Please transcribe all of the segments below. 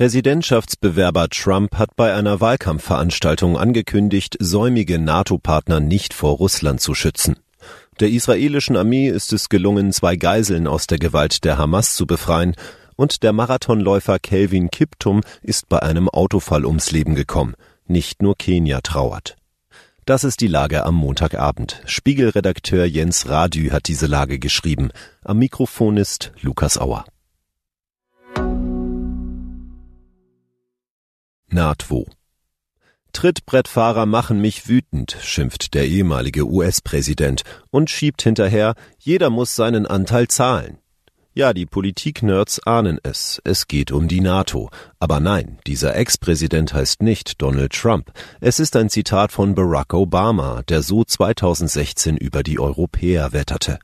Präsidentschaftsbewerber Trump hat bei einer Wahlkampfveranstaltung angekündigt, säumige NATO-Partner nicht vor Russland zu schützen. Der israelischen Armee ist es gelungen, zwei Geiseln aus der Gewalt der Hamas zu befreien, und der Marathonläufer Kelvin Kiptum ist bei einem Autofall ums Leben gekommen. Nicht nur Kenia trauert. Das ist die Lage am Montagabend. Spiegelredakteur Jens Radü hat diese Lage geschrieben. Am Mikrofon ist Lukas Auer. NATO. Trittbrettfahrer machen mich wütend, schimpft der ehemalige US-Präsident und schiebt hinterher, jeder muss seinen Anteil zahlen. Ja, die Politik-Nerds ahnen es. Es geht um die NATO. Aber nein, dieser Ex-Präsident heißt nicht Donald Trump. Es ist ein Zitat von Barack Obama, der so 2016 über die Europäer wetterte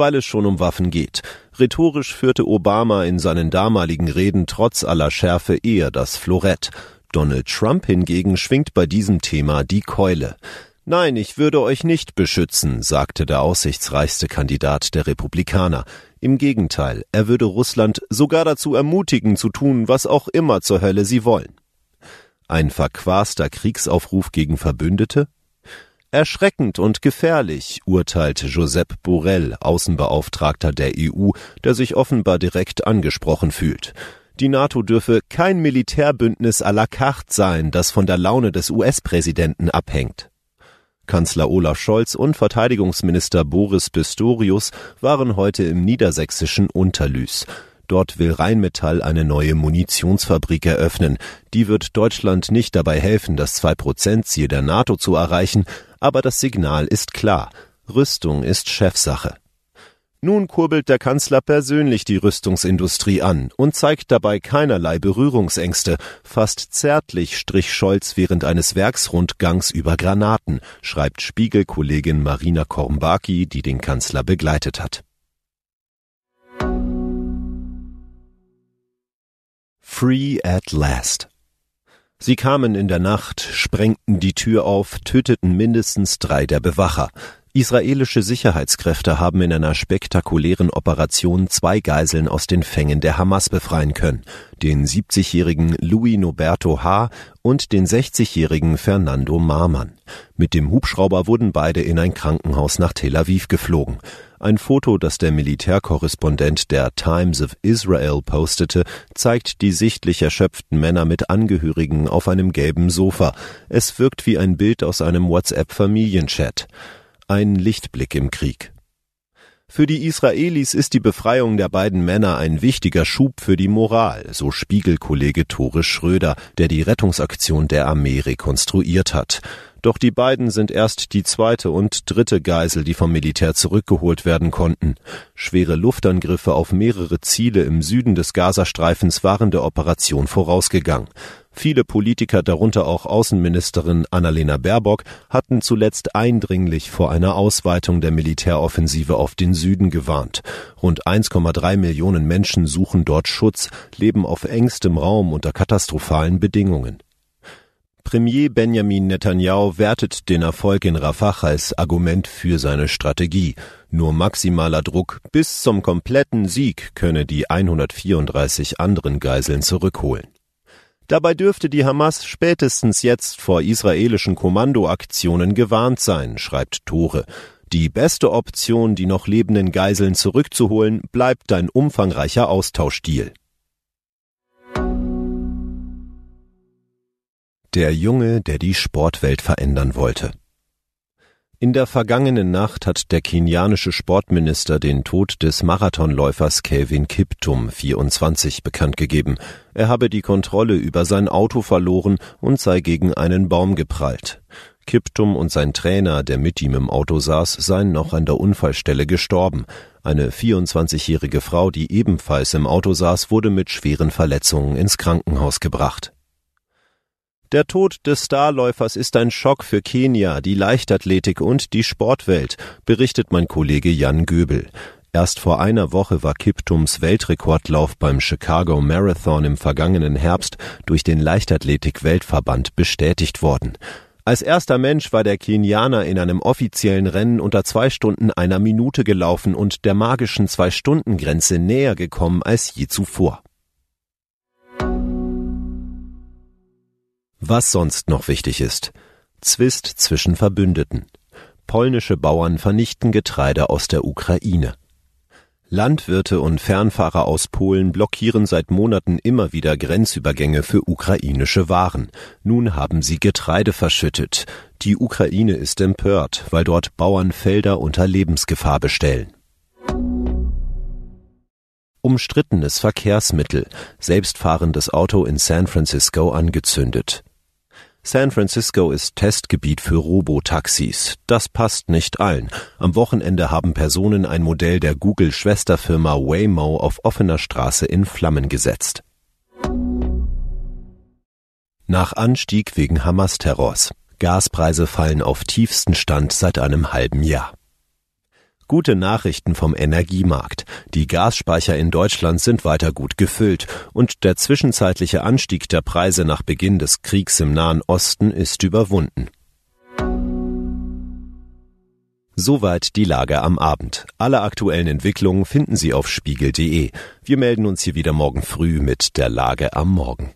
weil es schon um Waffen geht. Rhetorisch führte Obama in seinen damaligen Reden trotz aller Schärfe eher das Florett. Donald Trump hingegen schwingt bei diesem Thema die Keule. Nein, ich würde euch nicht beschützen, sagte der aussichtsreichste Kandidat der Republikaner. Im Gegenteil, er würde Russland sogar dazu ermutigen zu tun, was auch immer zur Hölle sie wollen. Ein verquaster Kriegsaufruf gegen Verbündete? Erschreckend und gefährlich, urteilt Josep Borrell, Außenbeauftragter der EU, der sich offenbar direkt angesprochen fühlt. Die NATO dürfe kein Militärbündnis à la carte sein, das von der Laune des US-Präsidenten abhängt. Kanzler Olaf Scholz und Verteidigungsminister Boris Pistorius waren heute im niedersächsischen Unterlüß. Dort will Rheinmetall eine neue Munitionsfabrik eröffnen. Die wird Deutschland nicht dabei helfen, das 2-Prozent-Ziel der NATO zu erreichen, aber das Signal ist klar. Rüstung ist Chefsache. Nun kurbelt der Kanzler persönlich die Rüstungsindustrie an und zeigt dabei keinerlei Berührungsängste. Fast zärtlich strich Scholz während eines Werksrundgangs über Granaten, schreibt Spiegelkollegin Marina Kornbaki, die den Kanzler begleitet hat. Free at last. Sie kamen in der Nacht, sprengten die Tür auf, töteten mindestens drei der Bewacher. Israelische Sicherheitskräfte haben in einer spektakulären Operation zwei Geiseln aus den Fängen der Hamas befreien können, den 70-jährigen Louis Noberto H. und den 60-jährigen Fernando Marman. Mit dem Hubschrauber wurden beide in ein Krankenhaus nach Tel Aviv geflogen. Ein Foto, das der Militärkorrespondent der Times of Israel postete, zeigt die sichtlich erschöpften Männer mit Angehörigen auf einem gelben Sofa. Es wirkt wie ein Bild aus einem WhatsApp-Familienchat. Ein Lichtblick im Krieg. Für die Israelis ist die Befreiung der beiden Männer ein wichtiger Schub für die Moral, so Spiegelkollege Tore Schröder, der die Rettungsaktion der Armee rekonstruiert hat. Doch die beiden sind erst die zweite und dritte Geisel, die vom Militär zurückgeholt werden konnten. Schwere Luftangriffe auf mehrere Ziele im Süden des Gazastreifens waren der Operation vorausgegangen. Viele Politiker, darunter auch Außenministerin Annalena Baerbock, hatten zuletzt eindringlich vor einer Ausweitung der Militäroffensive auf den Süden gewarnt. Rund 1,3 Millionen Menschen suchen dort Schutz, leben auf engstem Raum unter katastrophalen Bedingungen. Premier Benjamin Netanyahu wertet den Erfolg in Rafah als Argument für seine Strategie. Nur maximaler Druck bis zum kompletten Sieg könne die 134 anderen Geiseln zurückholen. Dabei dürfte die Hamas spätestens jetzt vor israelischen Kommandoaktionen gewarnt sein, schreibt Tore. Die beste Option, die noch lebenden Geiseln zurückzuholen, bleibt ein umfangreicher Austauschdeal. Der Junge, der die Sportwelt verändern wollte. In der vergangenen Nacht hat der kenianische Sportminister den Tod des Marathonläufers Kelvin Kiptum, 24, bekannt gegeben. Er habe die Kontrolle über sein Auto verloren und sei gegen einen Baum geprallt. Kiptum und sein Trainer, der mit ihm im Auto saß, seien noch an der Unfallstelle gestorben. Eine 24-jährige Frau, die ebenfalls im Auto saß, wurde mit schweren Verletzungen ins Krankenhaus gebracht. Der Tod des Starläufers ist ein Schock für Kenia, die Leichtathletik und die Sportwelt, berichtet mein Kollege Jan Göbel. Erst vor einer Woche war Kiptums Weltrekordlauf beim Chicago Marathon im vergangenen Herbst durch den Leichtathletik-Weltverband bestätigt worden. Als erster Mensch war der Kenianer in einem offiziellen Rennen unter zwei Stunden einer Minute gelaufen und der magischen Zwei-Stunden-Grenze näher gekommen als je zuvor. Was sonst noch wichtig ist. Zwist zwischen Verbündeten. Polnische Bauern vernichten Getreide aus der Ukraine. Landwirte und Fernfahrer aus Polen blockieren seit Monaten immer wieder Grenzübergänge für ukrainische Waren. Nun haben sie Getreide verschüttet. Die Ukraine ist empört, weil dort Bauern Felder unter Lebensgefahr bestellen. Umstrittenes Verkehrsmittel, selbstfahrendes Auto in San Francisco angezündet. San Francisco ist Testgebiet für Robotaxis. Das passt nicht allen. Am Wochenende haben Personen ein Modell der Google-Schwesterfirma Waymo auf offener Straße in Flammen gesetzt. Nach Anstieg wegen Hamas-Terrors. Gaspreise fallen auf tiefsten Stand seit einem halben Jahr. Gute Nachrichten vom Energiemarkt. Die Gasspeicher in Deutschland sind weiter gut gefüllt und der zwischenzeitliche Anstieg der Preise nach Beginn des Kriegs im Nahen Osten ist überwunden. Soweit die Lage am Abend. Alle aktuellen Entwicklungen finden Sie auf spiegel.de. Wir melden uns hier wieder morgen früh mit der Lage am Morgen.